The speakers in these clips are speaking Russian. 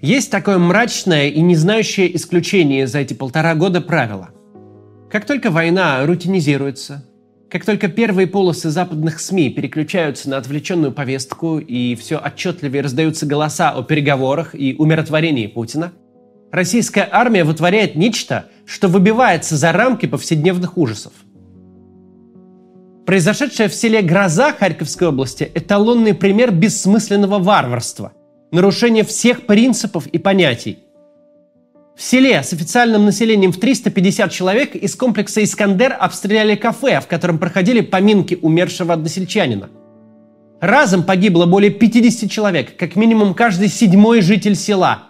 Есть такое мрачное и не знающее исключение за эти полтора года правило. Как только война рутинизируется, как только первые полосы западных СМИ переключаются на отвлеченную повестку и все отчетливее раздаются голоса о переговорах и умиротворении Путина, российская армия вытворяет нечто, что выбивается за рамки повседневных ужасов. Произошедшая в селе Гроза Харьковской области – эталонный пример бессмысленного варварства, нарушения всех принципов и понятий – в селе с официальным населением в 350 человек из комплекса «Искандер» обстреляли кафе, в котором проходили поминки умершего односельчанина. Разом погибло более 50 человек, как минимум каждый седьмой житель села.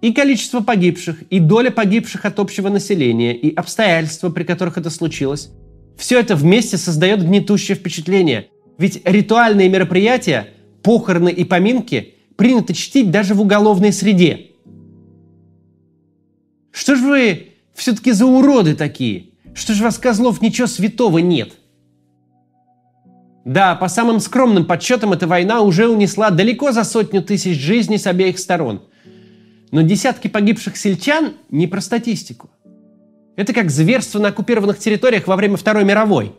И количество погибших, и доля погибших от общего населения, и обстоятельства, при которых это случилось, все это вместе создает гнетущее впечатление. Ведь ритуальные мероприятия, похороны и поминки принято чтить даже в уголовной среде – что ж вы все-таки за уроды такие? Что ж вас, козлов, ничего святого нет? Да, по самым скромным подсчетам эта война уже унесла далеко за сотню тысяч жизней с обеих сторон. Но десятки погибших сельчан не про статистику. Это как зверство на оккупированных территориях во время Второй мировой.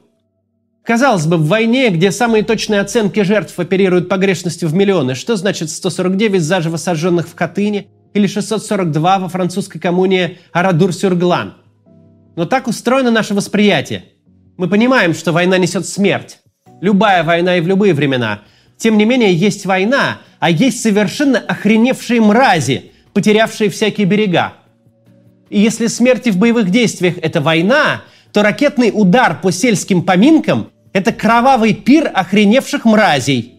Казалось бы, в войне, где самые точные оценки жертв оперируют погрешностью в миллионы, что значит 149 заживо сожженных в Катыни – или 642 во французской коммуне Арадур-Сюрглан. Но так устроено наше восприятие. Мы понимаем, что война несет смерть. Любая война и в любые времена. Тем не менее, есть война, а есть совершенно охреневшие мрази, потерявшие всякие берега. И если смерти в боевых действиях – это война, то ракетный удар по сельским поминкам – это кровавый пир охреневших мразей –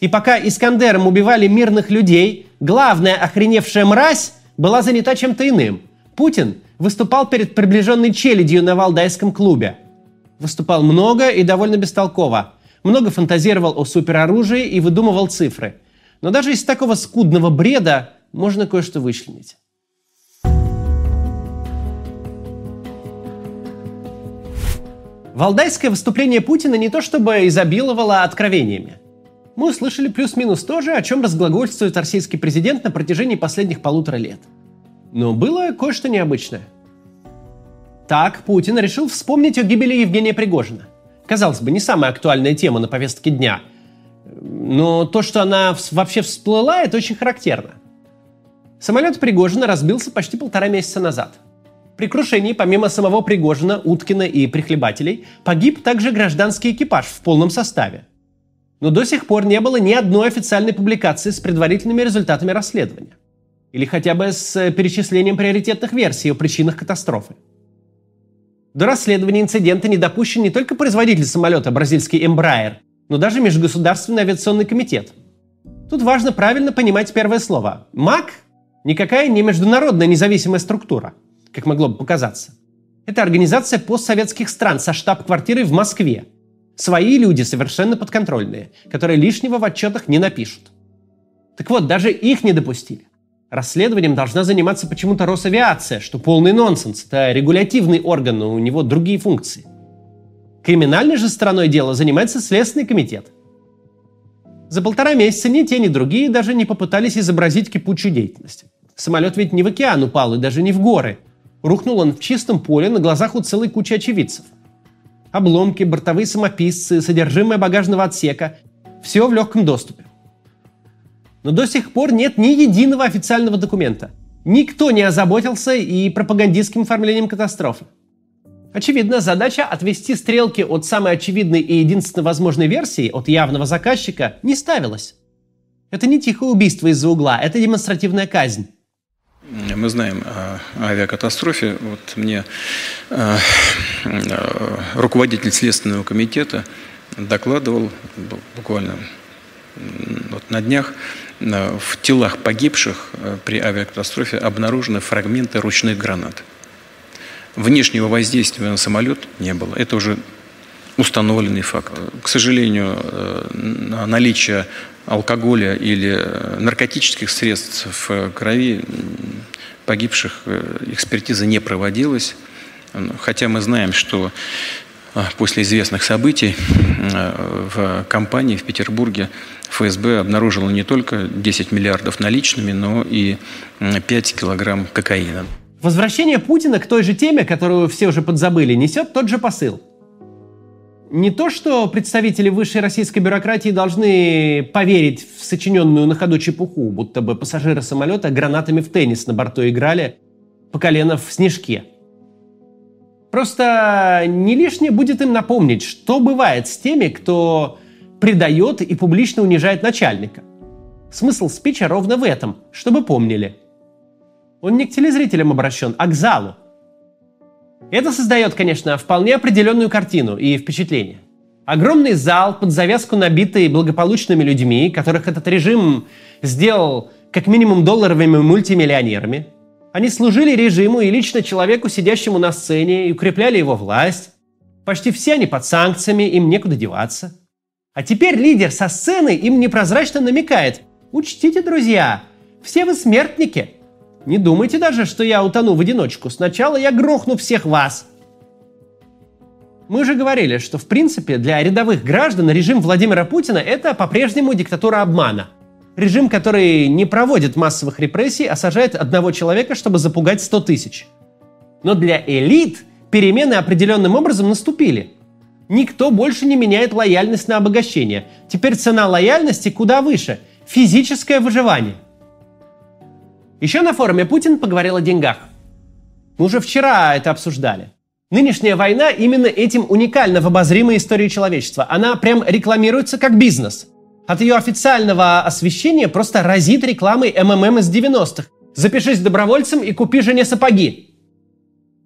и пока Искандером убивали мирных людей, главная охреневшая мразь была занята чем-то иным. Путин выступал перед приближенной челядью на Валдайском клубе. Выступал много и довольно бестолково. Много фантазировал о супероружии и выдумывал цифры. Но даже из такого скудного бреда можно кое-что вычленить. Валдайское выступление Путина не то чтобы изобиловало откровениями – мы услышали плюс-минус то же, о чем разглагольствует российский президент на протяжении последних полутора лет. Но было кое-что необычное. Так, Путин решил вспомнить о гибели Евгения Пригожина. Казалось бы, не самая актуальная тема на повестке дня. Но то, что она вообще всплыла, это очень характерно. Самолет Пригожина разбился почти полтора месяца назад. При крушении, помимо самого Пригожина, Уткина и прихлебателей, погиб также гражданский экипаж в полном составе – но до сих пор не было ни одной официальной публикации с предварительными результатами расследования. Или хотя бы с э, перечислением приоритетных версий о причинах катастрофы. До расследования инцидента не допущен не только производитель самолета бразильский Embraer, но даже Межгосударственный авиационный комитет. Тут важно правильно понимать первое слово. МАК – никакая не международная независимая структура, как могло бы показаться. Это организация постсоветских стран со штаб-квартирой в Москве – Свои люди совершенно подконтрольные, которые лишнего в отчетах не напишут. Так вот, даже их не допустили. Расследованием должна заниматься почему-то Росавиация, что полный нонсенс. Это регулятивный орган, но у него другие функции. Криминальной же стороной дела занимается Следственный комитет. За полтора месяца ни те, ни другие даже не попытались изобразить кипучую деятельность. Самолет ведь не в океан упал и даже не в горы. Рухнул он в чистом поле на глазах у целой кучи очевидцев обломки, бортовые самописцы, содержимое багажного отсека – все в легком доступе. Но до сих пор нет ни единого официального документа. Никто не озаботился и пропагандистским оформлением катастрофы. Очевидно, задача отвести стрелки от самой очевидной и единственно возможной версии, от явного заказчика, не ставилась. Это не тихое убийство из-за угла, это демонстративная казнь. Мы знаем о авиакатастрофе. Вот мне э, э, руководитель Следственного комитета докладывал буквально вот на днях э, в телах погибших при авиакатастрофе обнаружены фрагменты ручных гранат. Внешнего воздействия на самолет не было. Это уже установленный факт. К сожалению, наличие алкоголя или наркотических средств в крови погибших э, экспертиза не проводилась. Хотя мы знаем, что после известных событий в компании в Петербурге ФСБ обнаружило не только 10 миллиардов наличными, но и 5 килограмм кокаина. Возвращение Путина к той же теме, которую все уже подзабыли, несет тот же посыл. Не то, что представители высшей российской бюрократии должны поверить в сочиненную на ходу чепуху, будто бы пассажиры самолета гранатами в теннис на борту играли по колено в снежке. Просто не лишнее будет им напомнить, что бывает с теми, кто предает и публично унижает начальника. Смысл спича ровно в этом, чтобы помнили – он не к телезрителям обращен, а к залу. Это создает, конечно, вполне определенную картину и впечатление. Огромный зал, под завязку набитый благополучными людьми, которых этот режим сделал как минимум долларовыми мультимиллионерами. Они служили режиму и лично человеку, сидящему на сцене, и укрепляли его власть. Почти все они под санкциями, им некуда деваться. А теперь лидер со сцены им непрозрачно намекает. Учтите, друзья, все вы смертники – не думайте даже, что я утону в одиночку. Сначала я грохну всех вас. Мы же говорили, что в принципе для рядовых граждан режим Владимира Путина это по-прежнему диктатура обмана. Режим, который не проводит массовых репрессий, а сажает одного человека, чтобы запугать 100 тысяч. Но для элит перемены определенным образом наступили. Никто больше не меняет лояльность на обогащение. Теперь цена лояльности куда выше – физическое выживание. Еще на форуме Путин поговорил о деньгах. Мы уже вчера это обсуждали. Нынешняя война именно этим уникальна в обозримой истории человечества. Она прям рекламируется как бизнес. От ее официального освещения просто разит рекламой МММ из 90-х. Запишись добровольцем и купи жене сапоги.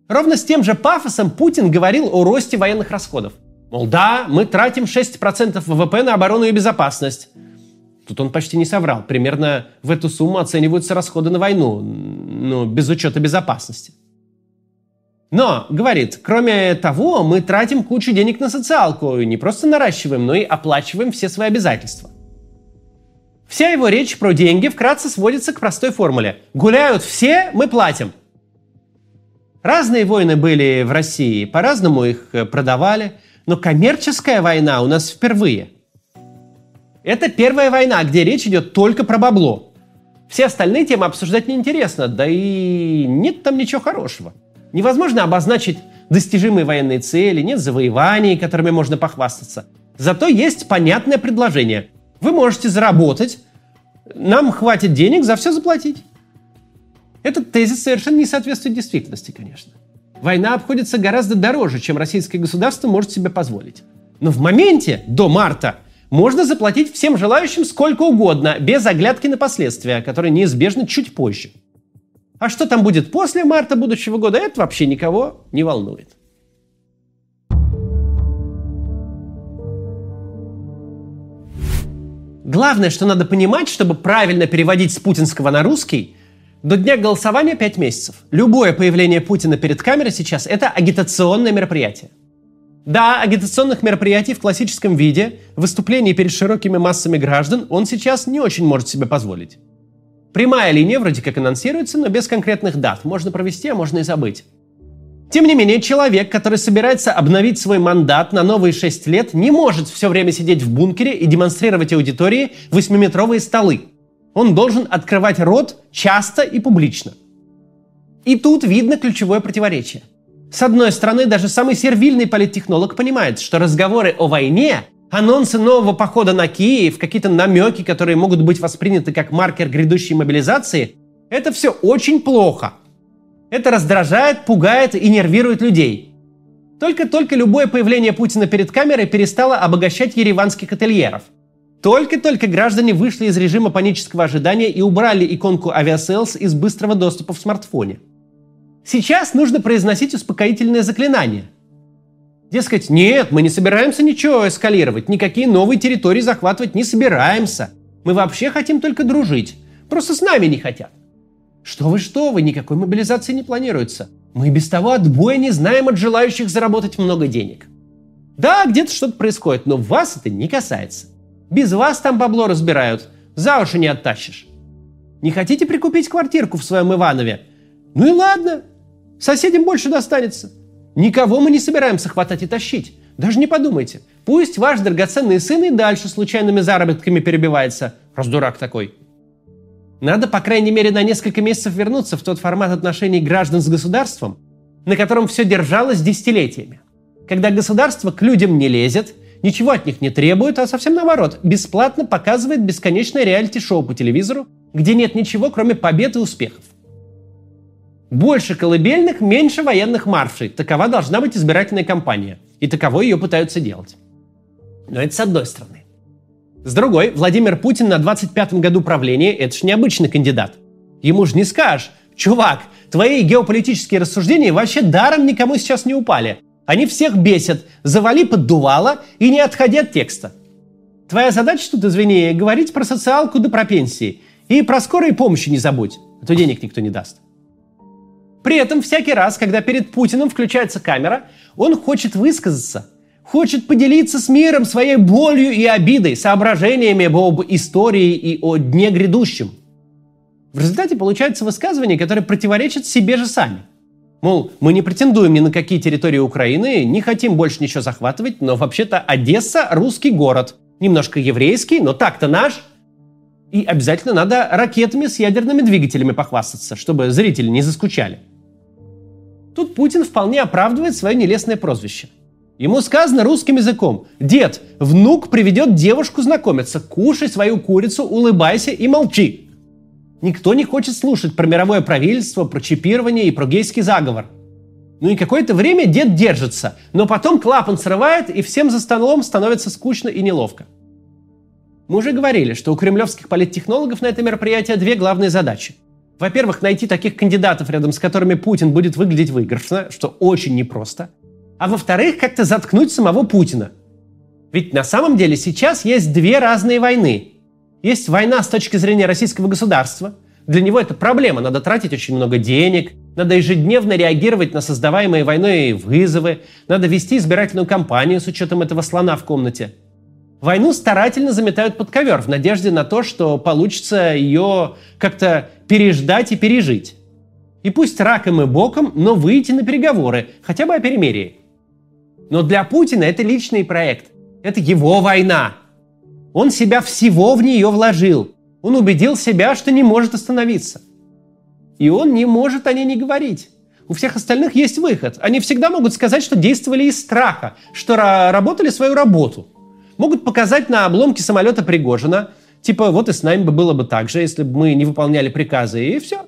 Ровно с тем же пафосом Путин говорил о росте военных расходов. Мол, да, мы тратим 6% ВВП на оборону и безопасность. Тут он почти не соврал. Примерно в эту сумму оцениваются расходы на войну, ну, без учета безопасности. Но, говорит, кроме того, мы тратим кучу денег на социалку, и не просто наращиваем, но и оплачиваем все свои обязательства. Вся его речь про деньги вкратце сводится к простой формуле. Гуляют все, мы платим. Разные войны были в России, по-разному их э, продавали, но коммерческая война у нас впервые – это первая война, где речь идет только про бабло. Все остальные темы обсуждать неинтересно, да и нет там ничего хорошего. Невозможно обозначить достижимые военные цели, нет завоеваний, которыми можно похвастаться. Зато есть понятное предложение. Вы можете заработать, нам хватит денег за все заплатить. Этот тезис совершенно не соответствует действительности, конечно. Война обходится гораздо дороже, чем российское государство может себе позволить. Но в моменте, до марта, можно заплатить всем желающим сколько угодно, без оглядки на последствия, которые неизбежны чуть позже. А что там будет после марта будущего года, это вообще никого не волнует. Главное, что надо понимать, чтобы правильно переводить с путинского на русский, до дня голосования 5 месяцев. Любое появление Путина перед камерой сейчас – это агитационное мероприятие. Да, агитационных мероприятий в классическом виде, выступлений перед широкими массами граждан он сейчас не очень может себе позволить. Прямая линия вроде как анонсируется, но без конкретных дат. Можно провести, а можно и забыть. Тем не менее, человек, который собирается обновить свой мандат на новые 6 лет, не может все время сидеть в бункере и демонстрировать аудитории восьмиметровые столы. Он должен открывать рот часто и публично. И тут видно ключевое противоречие. С одной стороны, даже самый сервильный политтехнолог понимает, что разговоры о войне, анонсы нового похода на Киев, какие-то намеки, которые могут быть восприняты как маркер грядущей мобилизации, это все очень плохо. Это раздражает, пугает и нервирует людей. Только-только любое появление Путина перед камерой перестало обогащать ереванских ательеров. Только-только граждане вышли из режима панического ожидания и убрали иконку Aviasales из быстрого доступа в смартфоне – Сейчас нужно произносить успокоительное заклинание. Дескать, нет, мы не собираемся ничего эскалировать, никакие новые территории захватывать не собираемся. Мы вообще хотим только дружить. Просто с нами не хотят. Что вы, что вы, никакой мобилизации не планируется. Мы без того отбоя не знаем от желающих заработать много денег. Да, где-то что-то происходит, но вас это не касается. Без вас там бабло разбирают, за уши не оттащишь. Не хотите прикупить квартирку в своем Иванове? Ну и ладно, Соседям больше достанется. Никого мы не собираемся хватать и тащить. Даже не подумайте. Пусть ваш драгоценный сын и дальше случайными заработками перебивается. Раз дурак такой. Надо, по крайней мере, на несколько месяцев вернуться в тот формат отношений граждан с государством, на котором все держалось десятилетиями. Когда государство к людям не лезет, ничего от них не требует, а совсем наоборот, бесплатно показывает бесконечное реалити-шоу по телевизору, где нет ничего, кроме побед и успехов. Больше колыбельных, меньше военных маршей. Такова должна быть избирательная кампания. И таково ее пытаются делать. Но это с одной стороны. С другой, Владимир Путин на 25-м году правления – это же необычный кандидат. Ему же не скажешь, чувак, твои геополитические рассуждения вообще даром никому сейчас не упали. Они всех бесят. Завали поддувало и не отходи от текста. Твоя задача тут, извини, говорить про социалку да про пенсии. И про скорой помощи не забудь, а то денег никто не даст. При этом всякий раз, когда перед Путиным включается камера, он хочет высказаться, хочет поделиться с миром своей болью и обидой, соображениями об истории и о дне грядущем. В результате получается высказывание, которое противоречит себе же сами. Мол, мы не претендуем ни на какие территории Украины, не хотим больше ничего захватывать, но вообще-то Одесса – русский город. Немножко еврейский, но так-то наш. И обязательно надо ракетами с ядерными двигателями похвастаться, чтобы зрители не заскучали. Тут Путин вполне оправдывает свое нелестное прозвище. Ему сказано русским языком. Дед, внук приведет девушку знакомиться. Кушай свою курицу, улыбайся и молчи. Никто не хочет слушать про мировое правительство, про чипирование и про гейский заговор. Ну и какое-то время дед держится, но потом клапан срывает, и всем за столом становится скучно и неловко. Мы уже говорили, что у кремлевских политтехнологов на это мероприятие две главные задачи – во-первых, найти таких кандидатов, рядом с которыми Путин будет выглядеть выигрышно, что очень непросто. А во-вторых, как-то заткнуть самого Путина. Ведь на самом деле сейчас есть две разные войны. Есть война с точки зрения российского государства. Для него это проблема. Надо тратить очень много денег, надо ежедневно реагировать на создаваемые войной вызовы, надо вести избирательную кампанию с учетом этого слона в комнате – Войну старательно заметают под ковер в надежде на то, что получится ее как-то переждать и пережить. И пусть раком и боком, но выйти на переговоры, хотя бы о перемирии. Но для Путина это личный проект. Это его война. Он себя всего в нее вложил. Он убедил себя, что не может остановиться. И он не может о ней не говорить. У всех остальных есть выход. Они всегда могут сказать, что действовали из страха, что работали свою работу – могут показать на обломке самолета Пригожина, типа вот и с нами бы было бы так же, если бы мы не выполняли приказы, и все.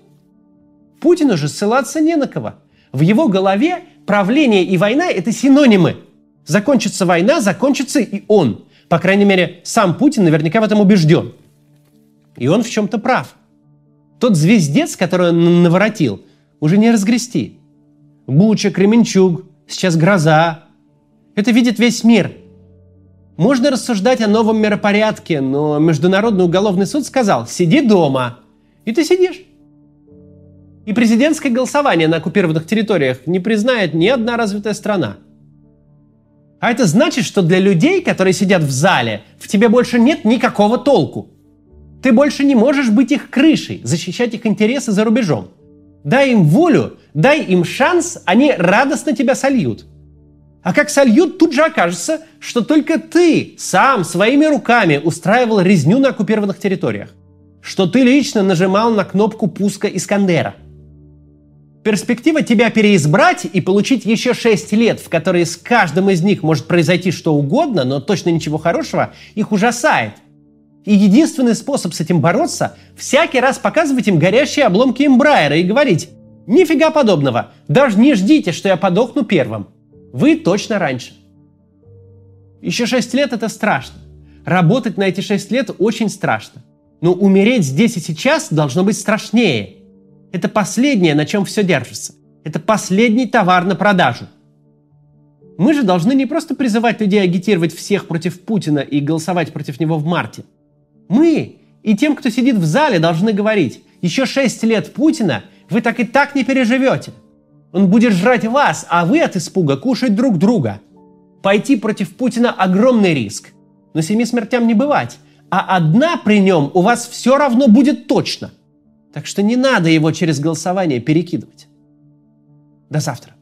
Путину же ссылаться не на кого. В его голове правление и война – это синонимы. Закончится война, закончится и он. По крайней мере, сам Путин наверняка в этом убежден. И он в чем-то прав. Тот звездец, который он наворотил, уже не разгрести. Буча, Кременчуг, сейчас гроза. Это видит весь мир – можно рассуждать о новом миропорядке, но Международный уголовный суд сказал «сиди дома». И ты сидишь. И президентское голосование на оккупированных территориях не признает ни одна развитая страна. А это значит, что для людей, которые сидят в зале, в тебе больше нет никакого толку. Ты больше не можешь быть их крышей, защищать их интересы за рубежом. Дай им волю, дай им шанс, они радостно тебя сольют – а как сольют, тут же окажется, что только ты сам своими руками устраивал резню на оккупированных территориях. Что ты лично нажимал на кнопку пуска Искандера. Перспектива тебя переизбрать и получить еще 6 лет, в которые с каждым из них может произойти что угодно, но точно ничего хорошего, их ужасает. И единственный способ с этим бороться – всякий раз показывать им горящие обломки Эмбрайера и говорить «Нифига подобного, даже не ждите, что я подохну первым». Вы точно раньше. Еще 6 лет это страшно. Работать на эти 6 лет очень страшно. Но умереть здесь и сейчас должно быть страшнее. Это последнее, на чем все держится. Это последний товар на продажу. Мы же должны не просто призывать людей агитировать всех против Путина и голосовать против него в марте. Мы и тем, кто сидит в зале, должны говорить, еще 6 лет Путина вы так и так не переживете. Он будет жрать вас, а вы от испуга кушать друг друга. Пойти против Путина – огромный риск. Но семи смертям не бывать. А одна при нем у вас все равно будет точно. Так что не надо его через голосование перекидывать. До завтра.